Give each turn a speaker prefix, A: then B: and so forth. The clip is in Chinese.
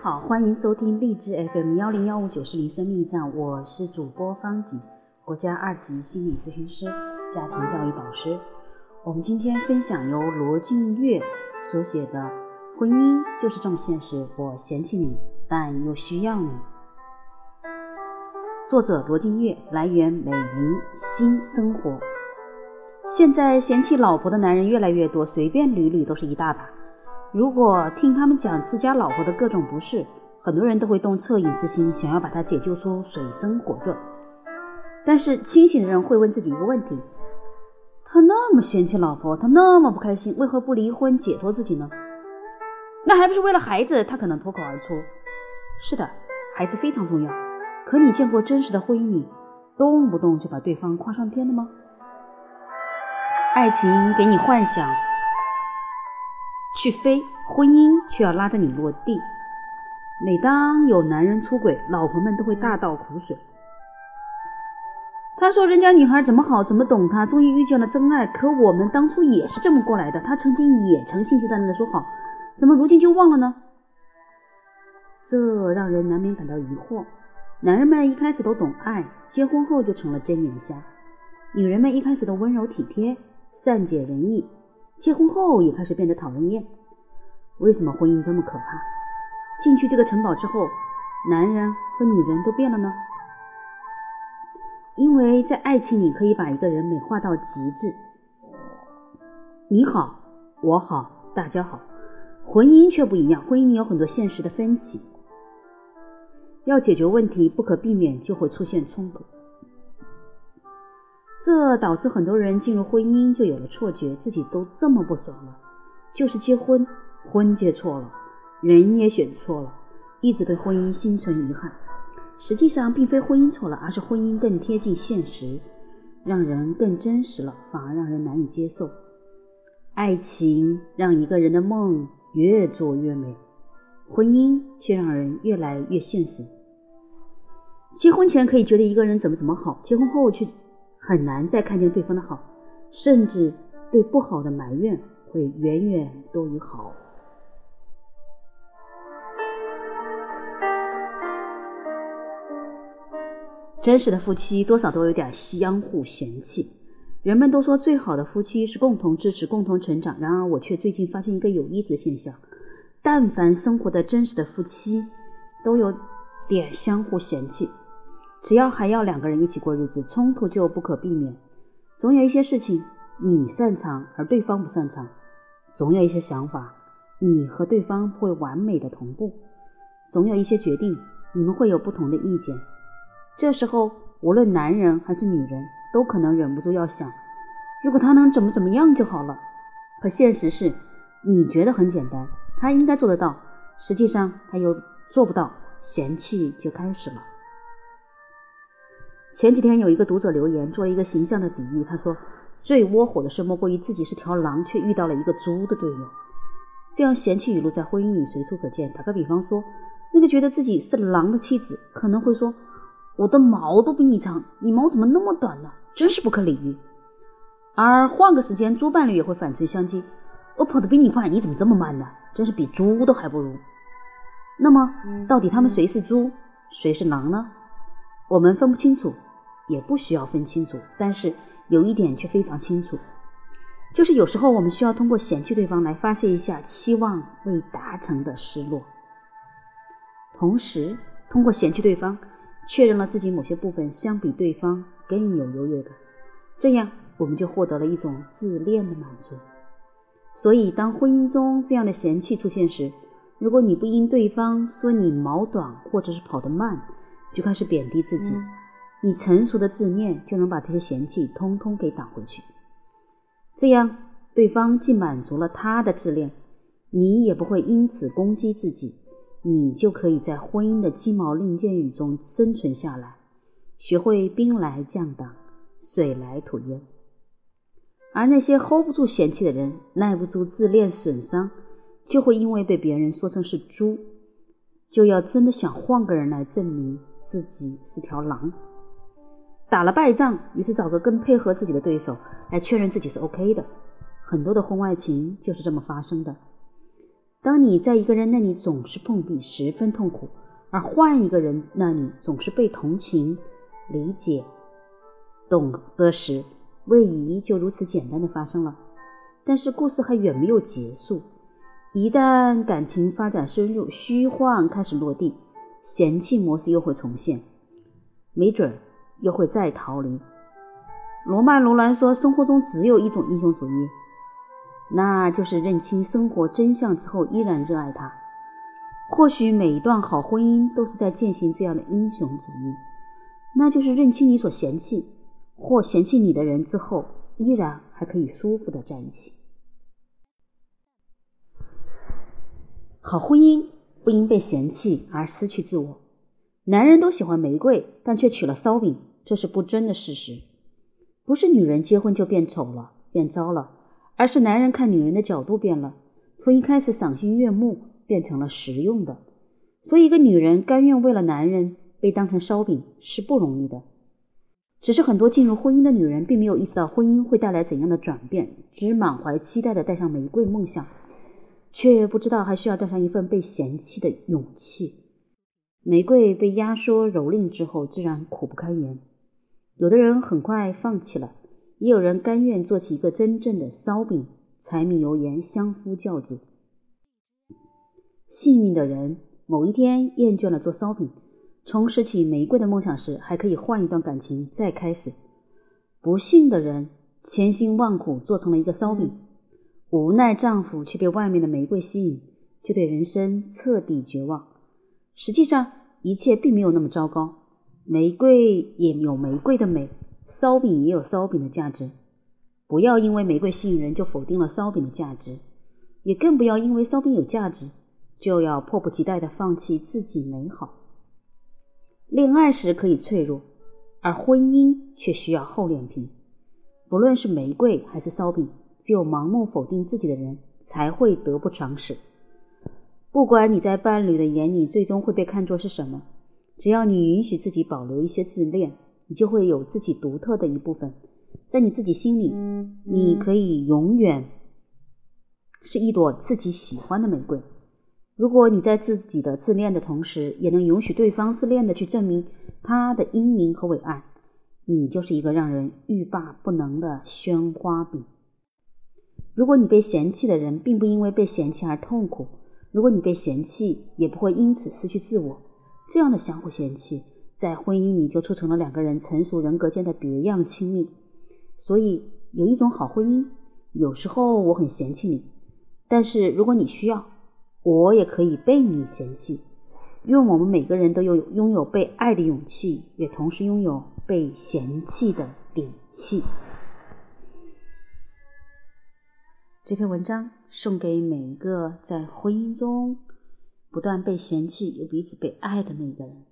A: 好，欢迎收听荔枝 FM 幺零幺五九四零生命驿站，我是主播方景，国家二级心理咨询师、家庭教育导师。我们今天分享由罗静月所写的《婚姻就是这么现实》，我嫌弃你，但又需要你。作者罗静月，来源美云新生活。现在嫌弃老婆的男人越来越多，随便捋捋都是一大把。如果听他们讲自家老婆的各种不是，很多人都会动恻隐之心，想要把她解救出水深火热。但是清醒的人会问自己一个问题：他那么嫌弃老婆，他那么不开心，为何不离婚解脱自己呢？那还不是为了孩子？他可能脱口而出：是的，孩子非常重要。可你见过真实的婚姻里，动不动就把对方夸上天的吗？爱情给你幻想。去飞，婚姻却要拉着你落地。每当有男人出轨，老婆们都会大倒苦水。他说：“人家女孩怎么好，怎么懂他，终于遇见了真爱。可我们当初也是这么过来的，他曾经也曾信誓旦旦的说好，怎么如今就忘了呢？”这让人难免感到疑惑。男人们一开始都懂爱，结婚后就成了睁眼瞎；女人们一开始都温柔体贴，善解人意。结婚后也开始变得讨人厌，为什么婚姻这么可怕？进去这个城堡之后，男人和女人都变了呢？因为在爱情里可以把一个人美化到极致，你好，我好，大家好。婚姻却不一样，婚姻里有很多现实的分歧，要解决问题，不可避免就会出现冲突。这导致很多人进入婚姻就有了错觉，自己都这么不爽了，就是结婚，婚结错了，人也选错了，一直对婚姻心存遗憾。实际上，并非婚姻错了，而是婚姻更贴近现实，让人更真实了，反而让人难以接受。爱情让一个人的梦越做越美，婚姻却让人越来越现实。结婚前可以觉得一个人怎么怎么好，结婚后却。很难再看见对方的好，甚至对不好的埋怨会远远多于好。真实的夫妻多少都有点相互嫌弃。人们都说最好的夫妻是共同支持、共同成长，然而我却最近发现一个有意思的现象：但凡生活的真实的夫妻，都有点相互嫌弃。只要还要两个人一起过日子，冲突就不可避免。总有一些事情你擅长而对方不擅长，总有一些想法你和对方会完美的同步，总有一些决定你们会有不同的意见。这时候，无论男人还是女人，都可能忍不住要想：如果他能怎么怎么样就好了。可现实是，你觉得很简单，他应该做得到，实际上他又做不到，嫌弃就开始了。前几天有一个读者留言，做了一个形象的比喻。他说：“最窝火的事莫过于自己是条狼，却遇到了一个猪的队友。”这样嫌弃语录在婚姻里随处可见。打个比方说，那个觉得自己是狼的妻子可能会说：“我的毛都比你长，你毛怎么那么短呢？真是不可理喻。”而换个时间，猪伴侣也会反唇相讥：“我跑得比你快，你怎么这么慢呢？真是比猪都还不如。”那么，到底他们谁是猪，谁是狼呢？我们分不清楚。也不需要分清楚，但是有一点却非常清楚，就是有时候我们需要通过嫌弃对方来发泄一下期望未达成的失落，同时通过嫌弃对方确认了自己某些部分相比对方更有优越感，这样我们就获得了一种自恋的满足。所以，当婚姻中这样的嫌弃出现时，如果你不因对方说你毛短或者是跑得慢就开始贬低自己。你成熟的自恋就能把这些嫌弃通通给挡回去，这样对方既满足了他的自恋，你也不会因此攻击自己，你就可以在婚姻的鸡毛令箭雨中生存下来，学会兵来将挡，水来土掩。而那些 hold 不住嫌弃的人，耐不住自恋损伤，就会因为被别人说成是猪，就要真的想换个人来证明自己是条狼。打了败仗，于是找个更配合自己的对手来确认自己是 OK 的。很多的婚外情就是这么发生的。当你在一个人那里总是碰壁，十分痛苦，而换一个人那里总是被同情、理解、懂得时，位移就如此简单的发生了。但是故事还远没有结束。一旦感情发展深入，虚幻开始落地，嫌弃模式又会重现，没准又会再逃离。罗曼·罗兰说：“生活中只有一种英雄主义。”那就是认清生活真相之后依然热爱它。或许每一段好婚姻都是在践行这样的英雄主义，那就是认清你所嫌弃或嫌弃你的人之后，依然还可以舒服的在一起。好婚姻不因被嫌弃而失去自我。男人都喜欢玫瑰，但却娶了烧饼，这是不争的事实。不是女人结婚就变丑了、变糟了。而是男人看女人的角度变了，从一开始赏心悦目变成了实用的。所以，一个女人甘愿为了男人被当成烧饼是不容易的。只是很多进入婚姻的女人并没有意识到婚姻会带来怎样的转变，只满怀期待的带上玫瑰梦想，却不知道还需要带上一份被嫌弃的勇气。玫瑰被压缩蹂躏之后，自然苦不堪言。有的人很快放弃了。也有人甘愿做起一个真正的烧饼，柴米油盐相夫教子。幸运的人，某一天厌倦了做烧饼，重拾起玫瑰的梦想时，还可以换一段感情再开始。不幸的人，千辛万苦做成了一个烧饼，无奈丈夫却被外面的玫瑰吸引，就对人生彻底绝望。实际上，一切并没有那么糟糕，玫瑰也有玫瑰的美。烧饼也有烧饼的价值，不要因为玫瑰吸引人就否定了烧饼的价值，也更不要因为烧饼有价值就要迫不及待的放弃自己美好。恋爱时可以脆弱，而婚姻却需要厚脸皮。不论是玫瑰还是烧饼，只有盲目否定自己的人才会得不偿失。不管你在伴侣的眼里最终会被看作是什么，只要你允许自己保留一些自恋。你就会有自己独特的一部分，在你自己心里，你可以永远是一朵自己喜欢的玫瑰。如果你在自己的自恋的同时，也能允许对方自恋的去证明他的英明和伟岸，你就是一个让人欲罢不能的鲜花饼。如果你被嫌弃的人并不因为被嫌弃而痛苦，如果你被嫌弃也不会因此失去自我，这样的相互嫌弃。在婚姻里就促成了两个人成熟人格间的别样亲密，所以有一种好婚姻，有时候我很嫌弃你，但是如果你需要，我也可以被你嫌弃，因为我们每个人都有拥有被爱的勇气，也同时拥有被嫌弃的底气。这篇文章送给每一个在婚姻中不断被嫌弃又彼此被爱的那个人。